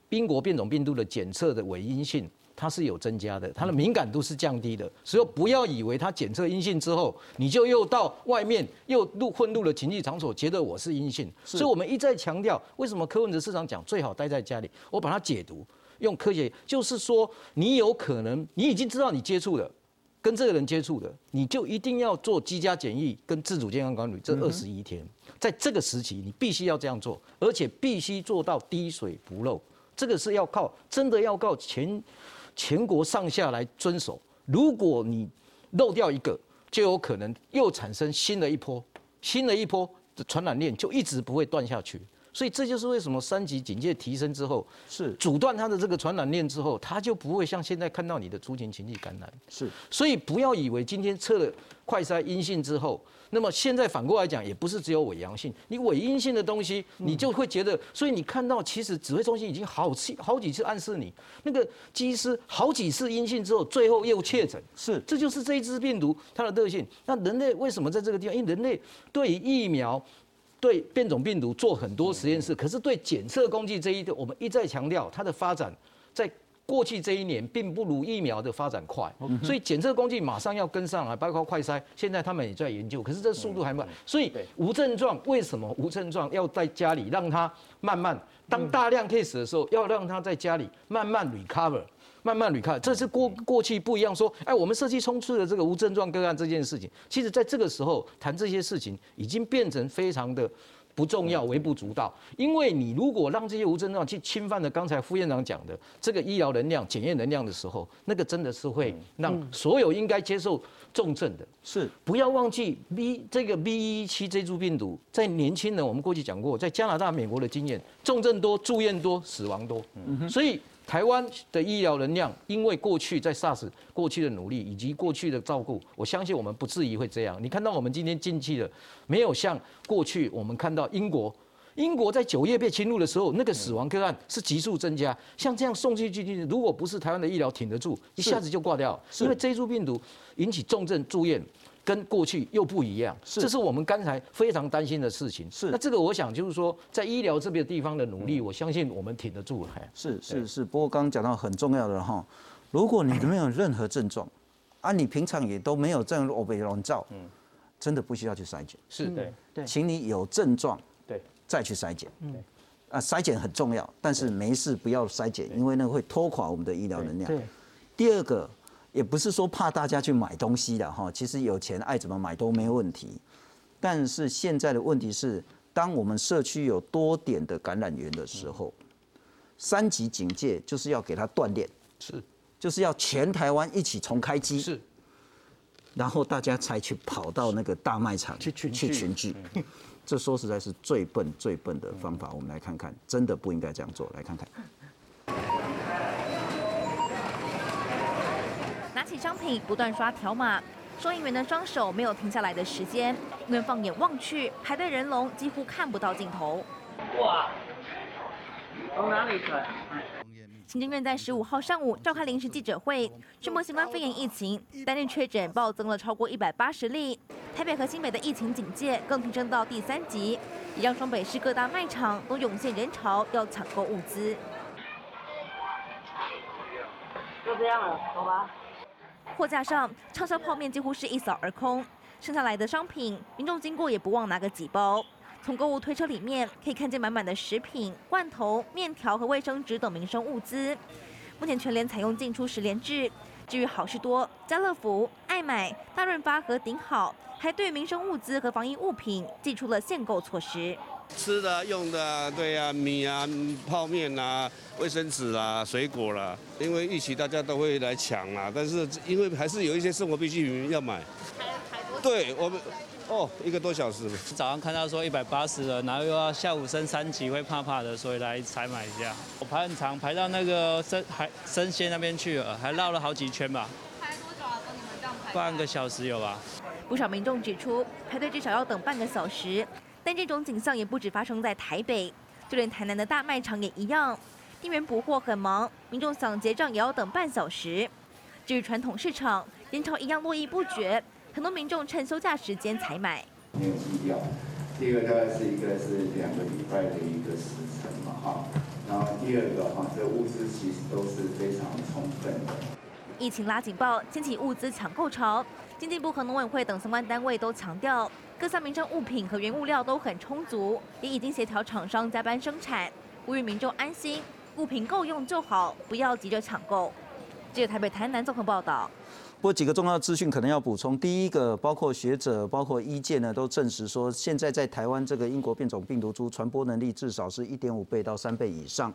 英国变种病毒的检测的伪阴性。它是有增加的，它的敏感度是降低的，所以不要以为它检测阴性之后，你就又到外面又入混入了情绪场所，觉得我是阴性。所以我们一再强调，为什么柯文哲市长讲最好待在家里？我把它解读用科学，就是说你有可能你已经知道你接触了。跟这个人接触的，你就一定要做居家检疫跟自主健康管理这二十一天，在这个时期你必须要这样做，而且必须做到滴水不漏。这个是要靠真的要靠全全国上下来遵守。如果你漏掉一个，就有可能又产生新的一波，新的一波的传染链就一直不会断下去。所以这就是为什么三级警戒提升之后，是阻断它的这个传染链之后，它就不会像现在看到你的出勤情绪感染。是，所以不要以为今天测了快筛阴性之后，那么现在反过来讲，也不是只有伪阳性，你伪阴性的东西，你就会觉得，所以你看到其实指挥中心已经好次好几次暗示你，那个机师好几次阴性之后，最后又确诊。是，这就是这一支病毒它的特性。那人类为什么在这个地方？因为人类对于疫苗。对变种病毒做很多实验室，可是对检测工具这一，我们一再强调，它的发展在过去这一年并不如疫苗的发展快，所以检测工具马上要跟上来，包括快筛，现在他们也在研究，可是这速度还慢，所以无症状为什么无症状要在家里让它慢慢，当大量 case 的时候，要让它在家里慢慢 recover。慢慢捋开，这是过过去不一样。说，哎，我们设计冲刺的这个无症状个案这件事情，其实在这个时候谈这些事情，已经变成非常的不重要、微不足道。因为你如果让这些无症状去侵犯了刚才副院长讲的这个医疗能量、检验能量的时候，那个真的是会让所有应该接受重症的，是不要忘记 B 这个 B 一七这株病毒在年轻人，我们过去讲过，在加拿大、美国的经验，重症多、住院多、死亡多，所以。台湾的医疗能量，因为过去在 SARS 过去的努力以及过去的照顾，我相信我们不至于会这样。你看到我们今天进去的，没有像过去我们看到英国，英国在九月被侵入的时候，那个死亡个案是急速增加。像这样送进去去，如果不是台湾的医疗挺得住，一下子就挂掉。因为这一株病毒引起重症住院。跟过去又不一样，是这是我们刚才非常担心的事情。是，那这个我想就是说，在医疗这边地方的努力，我相信我们挺得住。是是是，不过刚刚讲到很重要的哈，如果你没有任何症状，啊，你平常也都没有这样欧贝笼罩，嗯，真的不需要去筛检。是对对，请你有症状对再去筛检。嗯，啊，筛检很重要，但是没事不要筛检，因为那会拖垮我们的医疗能量。对，第二个。也不是说怕大家去买东西的哈，其实有钱爱怎么买都没问题。但是现在的问题是，当我们社区有多点的感染源的时候，三级警戒就是要给他锻炼，是，就是要全台湾一起重开机，是，然后大家才去跑到那个大卖场去群去群聚。这说实在是最笨最笨的方法。我们来看看，真的不应该这样做。来看看。起商品不断刷条码，收银员的双手没有停下来的时间，因为放眼望去，排队人龙几乎看不到尽头。哇！从哪里来？行政院在十五号上午召开临时记者会，宣布新冠肺炎疫情单日确诊暴增了超过一百八十例，台北和新北的疫情警戒更提升到第三级，也让双北市各大卖场都涌现人潮，要抢购物资。就这样了，走吧。货架上畅销泡面几乎是一扫而空，剩下来的商品，民众经过也不忘拿个几包。从购物推车里面可以看见满满的食品、罐头、面条和卫生纸等民生物资。目前全联采用进出十连制，至于好事多、家乐福、爱买、大润发和顶好，还对民生物资和防疫物品寄出了限购措施。吃的、用的，对呀，米啊、泡面啊、卫生纸啊、水果啦，因为一起大家都会来抢啊，但是因为还是有一些生活必需品要买。对我们，哦，一个多小时。早上看到说一百八十了，然后又要下午升三级，会怕怕的，所以来采买一下。我排很长，排到那个生海生鲜那边去了，还绕了好几圈吧。排多久啊？跟你们这样排？半个小时有吧。不少民众指出，排队至少要等半个小时。但这种景象也不止发生在台北，就连台南的大卖场也一样，店员补货很忙，民众想结账也要等半小时。至于传统市场，人潮一样络绎不绝，很多民众趁休假时间采买。第二个大概是一个是两个礼拜的一个时程嘛哈，然后第第二个哈，这物资其实都是非常充分的。疫情拉警报，掀起物资抢购潮。经济部和农委会等相关单位都强调，各项民生物品和原物料都很充足，也已经协调厂商加班生产，呼吁民众安心，物品够用就好，不要急着抢购。记者台北、台南综合报道。不过几个重要资讯可能要补充。第一个，包括学者、包括医界呢，都证实说，现在在台湾这个英国变种病毒株传播能力至少是一点五倍到三倍以上。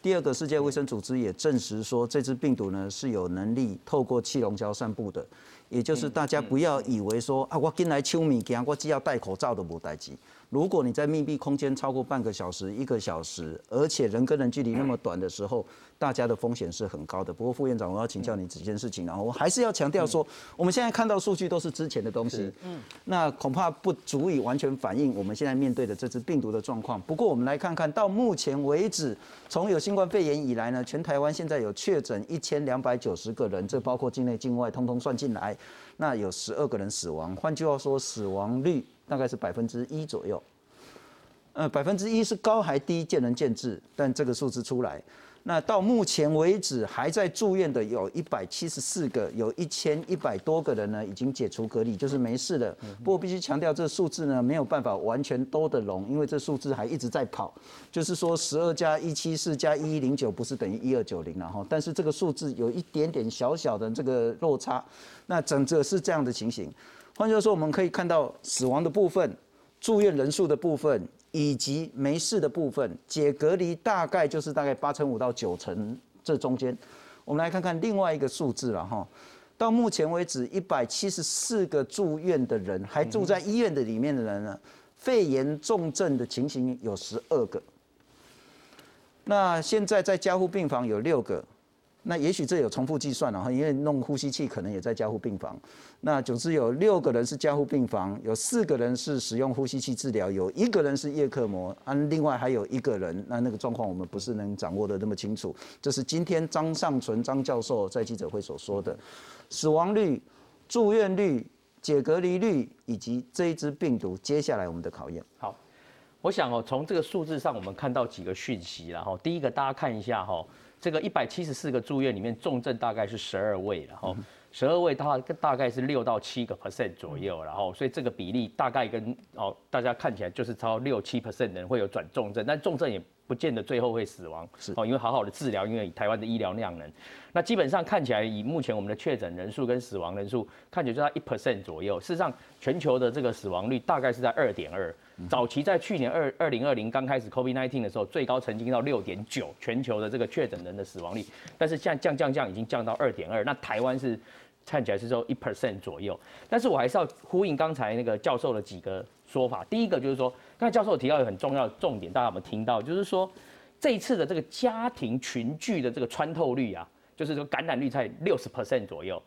第二个，世界卫生组织也证实说，这支病毒呢是有能力透过气溶胶散布的。也就是大家不要以为说啊，我进来抢物件，我只要戴口罩都无代志。如果你在密闭空间超过半个小时、一个小时，而且人跟人距离那么短的时候，大家的风险是很高的。不过副院长，我要请教你几件事情，然后我还是要强调说，我们现在看到数据都是之前的东西，嗯，那恐怕不足以完全反映我们现在面对的这支病毒的状况。不过我们来看看到目前为止，从有新冠肺炎以来呢，全台湾现在有确诊一千两百九十个人，这包括境内境外通通算进来，那有十二个人死亡。换句话说，死亡率大概是百分之一左右。呃，百分之一是高还低，见仁见智。但这个数字出来，那到目前为止还在住院的有一百七十四个，有一千一百多个人呢，已经解除隔离，就是没事了。不过必须强调，这数字呢没有办法完全都的拢，因为这数字还一直在跑。就是说，十二加一七四加一一零九不是等于一二九零了哈，但是这个数字有一点点小小的这个落差。那整个是这样的情形。换句话说，我们可以看到死亡的部分、住院人数的部分。以及没事的部分，解隔离大概就是大概八成五到九成这中间。我们来看看另外一个数字了哈，到目前为止一百七十四个住院的人，还住在医院的里面的人呢，肺炎重症的情形有十二个。那现在在加护病房有六个。那也许这有重复计算了哈，因为弄呼吸器可能也在加护病房。那总之有六个人是加护病房，有四个人是使用呼吸器治疗，有一个人是叶克膜，啊，另外还有一个人，那那个状况我们不是能掌握的那么清楚。这是今天张尚存张教授在记者会所说的，死亡率、住院率、解隔离率以及这一支病毒接下来我们的考验。好，我想哦，从这个数字上我们看到几个讯息然后第一个大家看一下哈。这个一百七十四个住院里面，重症大概是十二位，然后十二位大大概是六到七个 percent 左右，然后所以这个比例大概跟哦大家看起来就是超六七 percent 的人会有转重症，但重症也不见得最后会死亡，是。哦，因为好好的治疗，因为台湾的医疗量能，那基本上看起来以目前我们的确诊人数跟死亡人数，看起来就在一 percent 左右，事实上全球的这个死亡率大概是在二点二。早期在去年二二零二零刚开始 COVID nineteen 的时候，最高曾经到六点九，全球的这个确诊人的死亡率，但是现在降降降，已经降到二点二。那台湾是看起来是说一 percent 左右，但是我还是要呼应刚才那个教授的几个说法。第一个就是说，刚才教授提到一个很重要的重点，大家有没有听到？就是说这一次的这个家庭群聚的这个穿透率啊，就是说感染率在六十 percent 左右。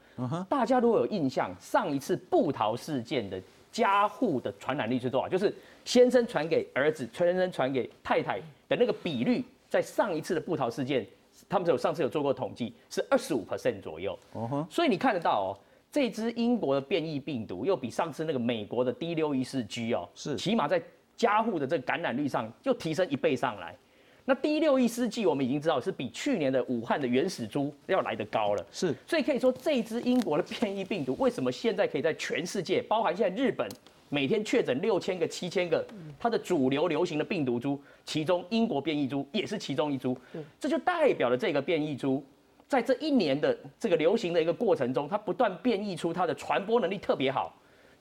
大家如果有印象，上一次布桃事件的家户的传染率是多少？就是。先生传给儿子，先生传给太太的那个比率，在上一次的布桃事件，他们有上次有做过统计，是二十五 percent 左右。哦所以你看得到哦，这支英国的变异病毒又比上次那个美国的 D 六一四 G 哦，是起码在家户的这个感染率上又提升一倍上来。那第六一四 G 我们已经知道是比去年的武汉的原始株要来得高了。是，所以可以说这支英国的变异病毒为什么现在可以在全世界，包含现在日本。每天确诊六千个、七千个，它的主流流行的病毒株，其中英国变异株也是其中一株。这就代表了这个变异株，在这一年的这个流行的一个过程中，它不断变异出它的传播能力特别好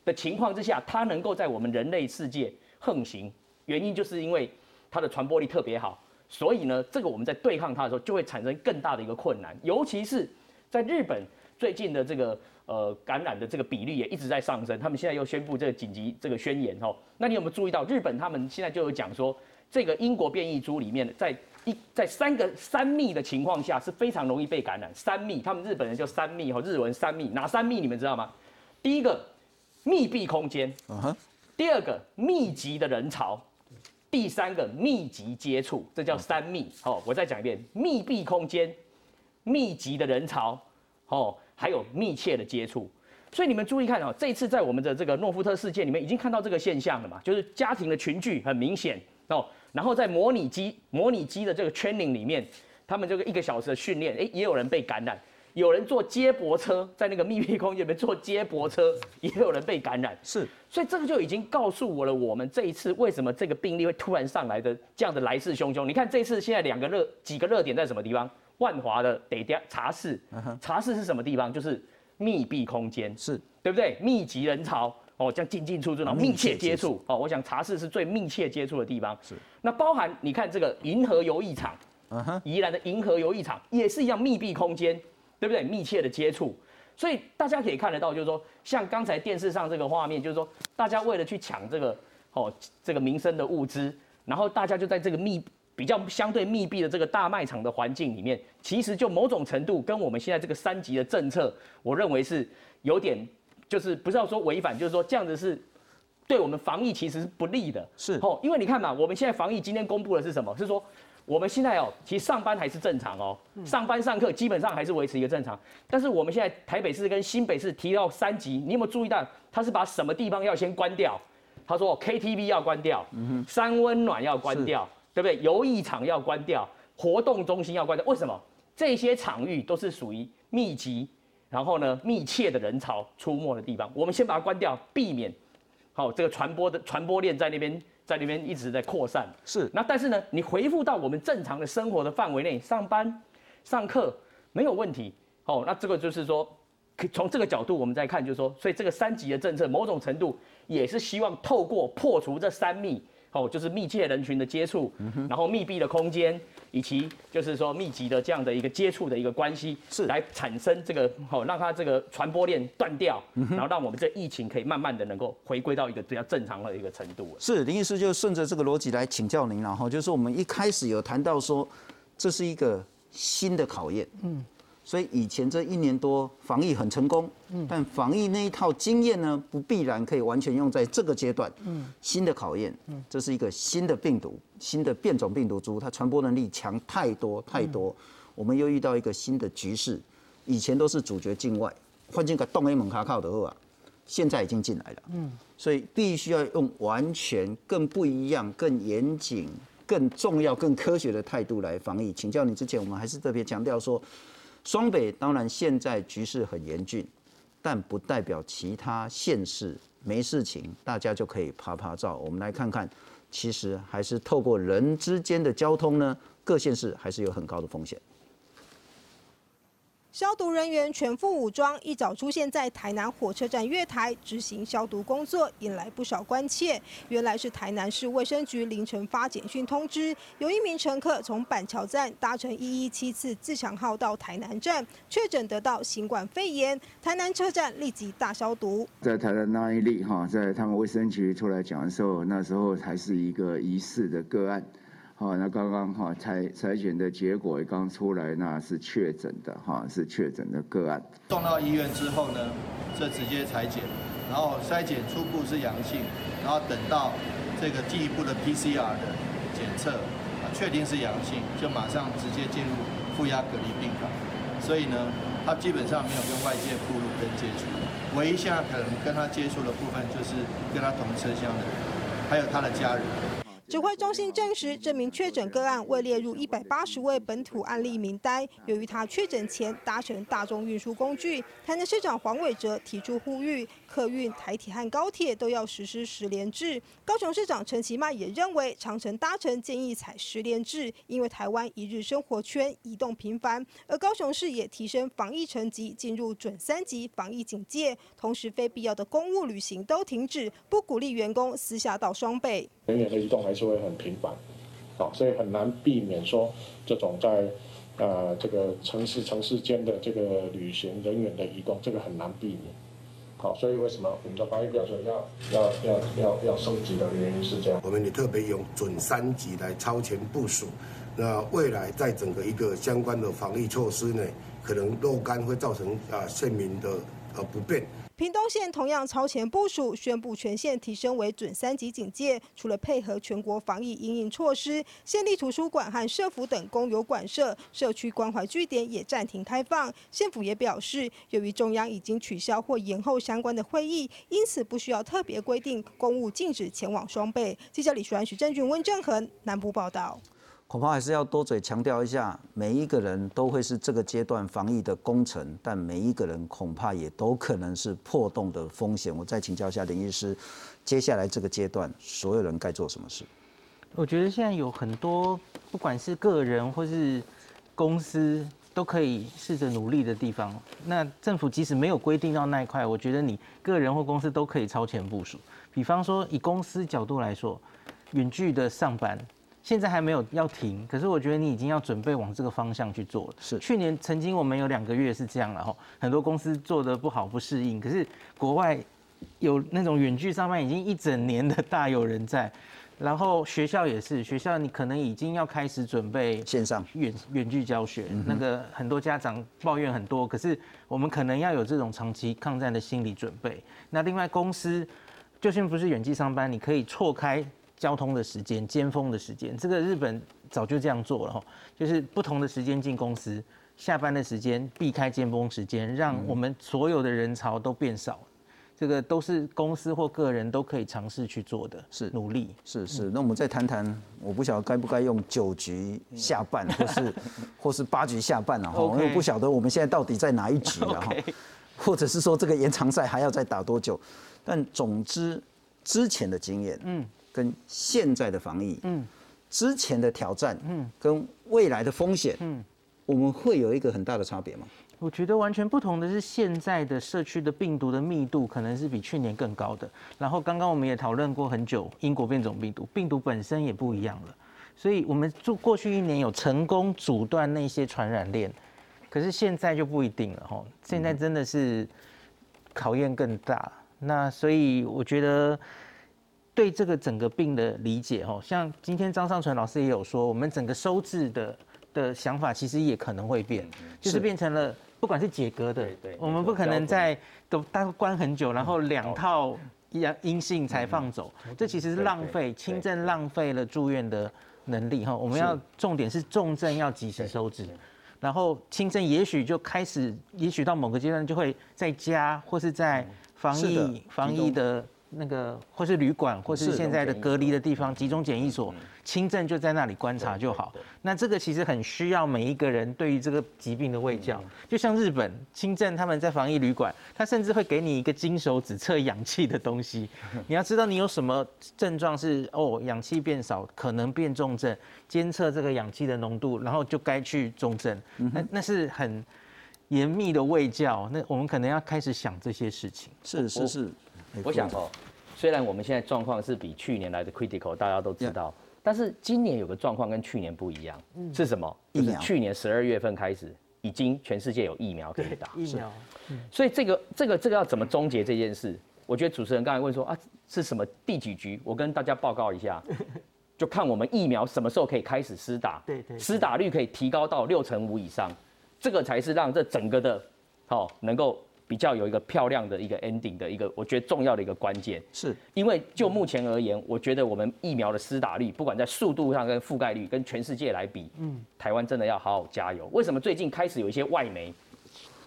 的情况之下，它能够在我们人类世界横行。原因就是因为它的传播力特别好，所以呢，这个我们在对抗它的时候，就会产生更大的一个困难，尤其是在日本最近的这个。呃，感染的这个比例也一直在上升。他们现在又宣布这个紧急这个宣言哦。那你有没有注意到，日本他们现在就有讲说，这个英国变异株里面，在一在三个三密的情况下是非常容易被感染。三密，他们日本人叫三密哈，日文三密，哪三密你们知道吗？第一个，密闭空间；第二个，密集的人潮；第三个，密集接触，这叫三密。哦，我再讲一遍，密闭空间、密集的人潮，哦。还有密切的接触，所以你们注意看哦，这次在我们的这个诺夫特事件里面已经看到这个现象了嘛，就是家庭的群聚很明显，哦，然后在模拟机模拟机的这个 training 里面，他们这个一个小时的训练，诶，也有人被感染，有人坐接驳车，在那个密闭空间里面坐接驳车，也有人被感染，是，所以这个就已经告诉我了，我们这一次为什么这个病例会突然上来的这样的来势汹汹。你看这次现在两个热几个热点在什么地方？万华的得调茶室，茶室是什么地方？就是密闭空间，是对不对？密集人潮。哦，这样进进出出，然后密切接触哦。我想茶室是最密切接触的地方。是。那包含你看这个银河游艺场，嗯哼，宜兰的银河游艺场也是一样密闭空间，对不对？密切的接触，所以大家可以看得到，就是说，像刚才电视上这个画面，就是说，大家为了去抢这个哦这个民生的物资，然后大家就在这个密比较相对密闭的这个大卖场的环境里面，其实就某种程度跟我们现在这个三级的政策，我认为是有点。就是不是要说违反，就是说这样子是对我们防疫其实是不利的，是哦，因为你看嘛，我们现在防疫今天公布的是什么？是说我们现在哦，其实上班还是正常哦，上班上课基本上还是维持一个正常。但是我们现在台北市跟新北市提到三级，你有没有注意到他是把什么地方要先关掉？他说 KTV 要关掉，三温暖要关掉，对不对？游艺场要关掉，活动中心要关掉。为什么？这些场域都是属于密集。然后呢，密切的人潮出没的地方，我们先把它关掉，避免好这个传播的传播链在那边在那边一直在扩散。是。那但是呢，你回复到我们正常的生活的范围内，上班、上课没有问题。哦，那这个就是说，从这个角度我们再看，就是说，所以这个三级的政策，某种程度也是希望透过破除这三密，哦，就是密切人群的接触，然后密闭的空间。以及就是说密集的这样的一个接触的一个关系，是来产生这个好让它这个传播链断掉，然后让我们这疫情可以慢慢的能够回归到一个比较正常的一个程度。是林医师就顺着这个逻辑来请教您了哈，就是我们一开始有谈到说这是一个新的考验，嗯。所以以前这一年多防疫很成功，嗯，但防疫那一套经验呢，不必然可以完全用在这个阶段，嗯，新的考验，嗯，这是一个新的病毒，新的变种病毒株，它传播能力强太多太多，我们又遇到一个新的局势，以前都是主角境外，换进个东 A 门卡靠的啊，现在已经进来了，嗯，所以必须要用完全更不一样、更严谨、更重要、更科学的态度来防疫。请教你之前，我们还是特别强调说。双北当然现在局势很严峻，但不代表其他县市没事情，大家就可以拍拍照。我们来看看，其实还是透过人之间的交通呢，各县市还是有很高的风险。消毒人员全副武装，一早出现在台南火车站月台执行消毒工作，引来不少关切。原来是台南市卫生局凌晨发简讯通知，有一名乘客从板桥站搭乘一一七次自强号到台南站，确诊得到新冠肺炎，台南车站立即大消毒。在台南那一例哈，在他们卫生局出来讲的时候，那时候还是一个疑似的个案。好，那刚刚哈采采检的结果也刚出来，那是确诊的哈，是确诊的个案。送到医院之后呢，这直接采检，然后筛检初步是阳性，然后等到这个进一步的 PCR 的检测，确定是阳性，就马上直接进入负压隔离病房。所以呢，他基本上没有跟外界步入跟接触，唯一现在可能跟他接触的部分就是跟他同车厢的人，还有他的家人。指挥中心证实，这名确诊个案未列入一百八十位本土案例名单。由于他确诊前搭乘大众运输工具，台南市长黄伟哲提出呼吁，客运、台铁和高铁都要实施十连制。高雄市长陈其迈也认为，长城搭乘建议采十连制，因为台湾一日生活圈移动频繁，而高雄市也提升防疫层级，进入准三级防疫警戒，同时非必要的公务旅行都停止，不鼓励员工私下到双倍。人员的移动还是会很频繁，好，所以很难避免说这种在呃这个城市城市间的这个旅行人员的移动，这个很难避免。所以为什么我们的防疫标准要要要要要升级的原因是这样？我们也特别用准三级来超前部署，那未来在整个一个相关的防疫措施呢，可能若干会造成啊县民的呃不便。屏东县同样超前部署，宣布全县提升为准三级警戒。除了配合全国防疫应应措施，县立图书馆和社府等公有馆舍、社区关怀据点也暂停开放。县府也表示，由于中央已经取消或延后相关的会议，因此不需要特别规定公务禁止前往双北。记者李淑安、徐正俊、温正恒南部报道。恐怕还是要多嘴强调一下，每一个人都会是这个阶段防疫的功臣，但每一个人恐怕也都可能是破洞的风险。我再请教一下林医师，接下来这个阶段，所有人该做什么事？我觉得现在有很多，不管是个人或是公司，都可以试着努力的地方。那政府即使没有规定到那一块，我觉得你个人或公司都可以超前部署。比方说，以公司角度来说，远距的上班。现在还没有要停，可是我觉得你已经要准备往这个方向去做了。是，去年曾经我们有两个月是这样了哈，很多公司做的不好不适应，可是国外有那种远距上班已经一整年的大有人在，然后学校也是，学校你可能已经要开始准备线上远远距教学，那个很多家长抱怨很多，可是我们可能要有这种长期抗战的心理准备。那另外公司就算不是远距上班，你可以错开。交通的时间、尖峰的时间，这个日本早就这样做了哈，就是不同的时间进公司，下班的时间避开尖峰时间，让我们所有的人潮都变少。这个都是公司或个人都可以尝试去做的，是努力。是是，那我们再谈谈，我不晓得该不该用九局下半，<laughs> 或是或是八局下半了哈，因为不晓得我们现在到底在哪一局了哈，或者是说这个延长赛还要再打多久？但总之之前的经验，嗯。跟现在的防疫，嗯，之前的挑战，嗯，跟未来的风险，嗯，我们会有一个很大的差别吗？我觉得完全不同的是，现在的社区的病毒的密度可能是比去年更高的。然后刚刚我们也讨论过很久，英国变种病毒，病毒本身也不一样了。所以我们就过去一年有成功阻断那些传染链，可是现在就不一定了哈。现在真的是考验更大。那所以我觉得。对这个整个病的理解，哈，像今天张尚存老师也有说，我们整个收治的的想法其实也可能会变，就是变成了不管是解隔的，我们不可能在都大关很久，然后两套阳阴性才放走，这其实是浪费轻症，浪费了住院的能力，哈，我们要重点是重症要及时收治，然后轻症也许就开始，也许到某个阶段就会在家或是在防疫防疫的。那个或是旅馆，或是现在的隔离的地方，集中检疫所，轻症就在那里观察就好。那这个其实很需要每一个人对于这个疾病的卫教。就像日本轻症，他们在防疫旅馆，他甚至会给你一个金手指测氧气的东西。<laughs> 你要知道你有什么症状是哦，氧气变少，可能变重症，监测这个氧气的浓度，然后就该去重症。那那是很严密的卫教。那我们可能要开始想这些事情。是是是。我想哦，虽然我们现在状况是比去年来的 critical，大家都知道，但是今年有个状况跟去年不一样，是什么？就是去年十二月份开始，已经全世界有疫苗可以打。疫苗。所以这个这个这个要怎么终结这件事？我觉得主持人刚才问说啊，是什么第几局？我跟大家报告一下，<laughs> 就看我们疫苗什么时候可以开始施打。对对。施打率可以提高到六成五以上，这个才是让这整个的，好能够。比较有一个漂亮的一个 ending 的一个，我觉得重要的一个关键，是因为就目前而言，我觉得我们疫苗的施打率，不管在速度上跟覆盖率，跟全世界来比，嗯，台湾真的要好好加油。为什么最近开始有一些外媒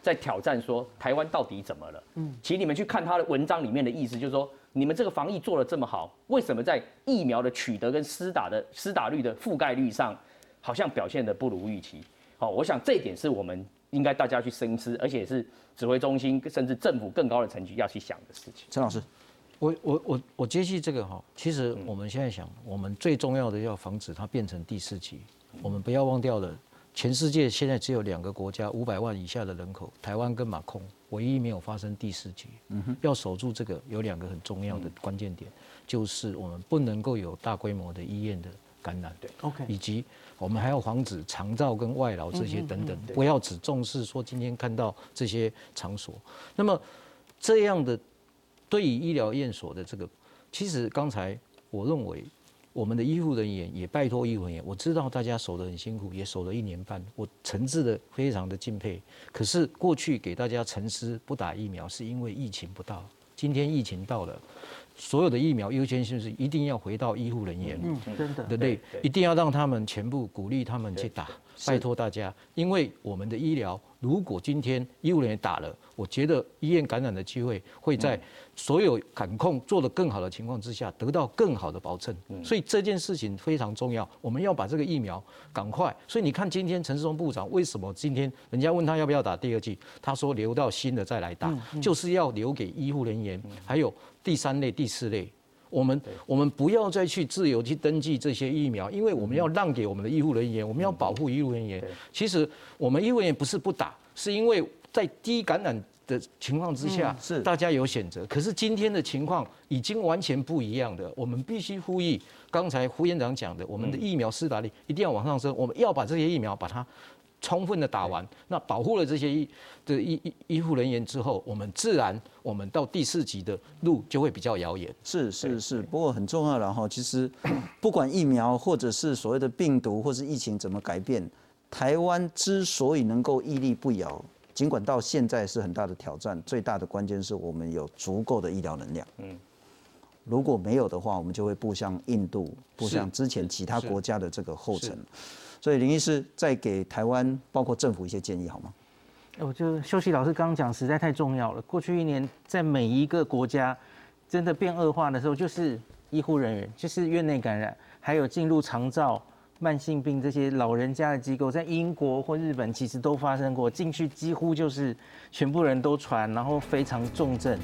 在挑战说台湾到底怎么了？嗯，其实你们去看他的文章里面的意思，就是说你们这个防疫做的这么好，为什么在疫苗的取得跟施打的施打率的覆盖率上，好像表现的不如预期？好，我想这一点是我们。应该大家去深思，而且是指挥中心甚至政府更高的层级要去想的事情。陈老师，我我我我接续这个哈，其实我们现在想，我们最重要的要防止它变成第四级。我们不要忘掉了，全世界现在只有两个国家五百万以下的人口，台湾跟马空，唯一没有发生第四级。嗯哼，要守住这个有两个很重要的关键点，就是我们不能够有大规模的医院的感染，对，OK，以及。我们还要防止肠照跟外劳这些等等，不要只重视说今天看到这些场所。那么这样的对于医疗验所的这个，其实刚才我认为我们的医护人员也拜托医护人员，我知道大家守得很辛苦，也守了一年半，我诚挚的非常的敬佩。可是过去给大家沉思不打疫苗，是因为疫情不到，今天疫情到了。所有的疫苗优先性是一定要回到医护人员，嗯，真的，对不对？一定要让他们全部鼓励他们去打，拜托大家，因为我们的医疗，如果今天医务人员打了，我觉得医院感染的机会会在所有感控做得更好的情况之下，得到更好的保证。所以这件事情非常重要，我们要把这个疫苗赶快。所以你看，今天陈世忠部长为什么今天人家问他要不要打第二剂，他说留到新的再来打，就是要留给医护人员还有。第三类、第四类，我们我们不要再去自由去登记这些疫苗，因为我们要让给我们的医护人员，我们要保护医护人员。其实我们医护人员不是不打，是因为在低感染的情况之下，是大家有选择。可是今天的情况已经完全不一样的，我们必须呼吁刚才胡院长讲的，我们的疫苗施打率一定要往上升，我们要把这些疫苗把它。充分的打完，那保护了这些医的医医医护人员之后，我们自然我们到第四级的路就会比较遥远。是是是，不过很重要了哈，其实不管疫苗或者是所谓的病毒或是疫情怎么改变，台湾之所以能够屹立不摇，尽管到现在是很大的挑战，最大的关键是我们有足够的医疗能量。嗯，如果没有的话，我们就会步向印度，步向之前其他国家的这个后尘。所以林医师再给台湾包括政府一些建议好吗？我就休息老师刚刚讲实在太重要了。过去一年在每一个国家真的变恶化的时候，就是医护人员，就是院内感染，还有进入长照、慢性病这些老人家的机构，在英国或日本其实都发生过，进去几乎就是全部人都传，然后非常重症。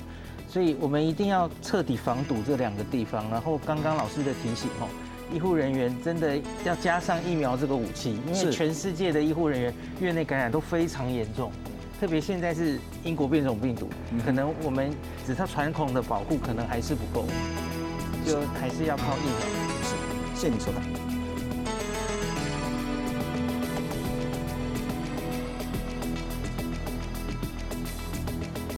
所以我们一定要彻底防堵这两个地方。然后刚刚老师的提醒哦。医护人员真的要加上疫苗这个武器，因为全世界的医护人员院内感染都非常严重，特别现在是英国变种病毒，可能我们只靠传统的保护可能还是不够，就还是要靠疫苗。是，谢谢你收看。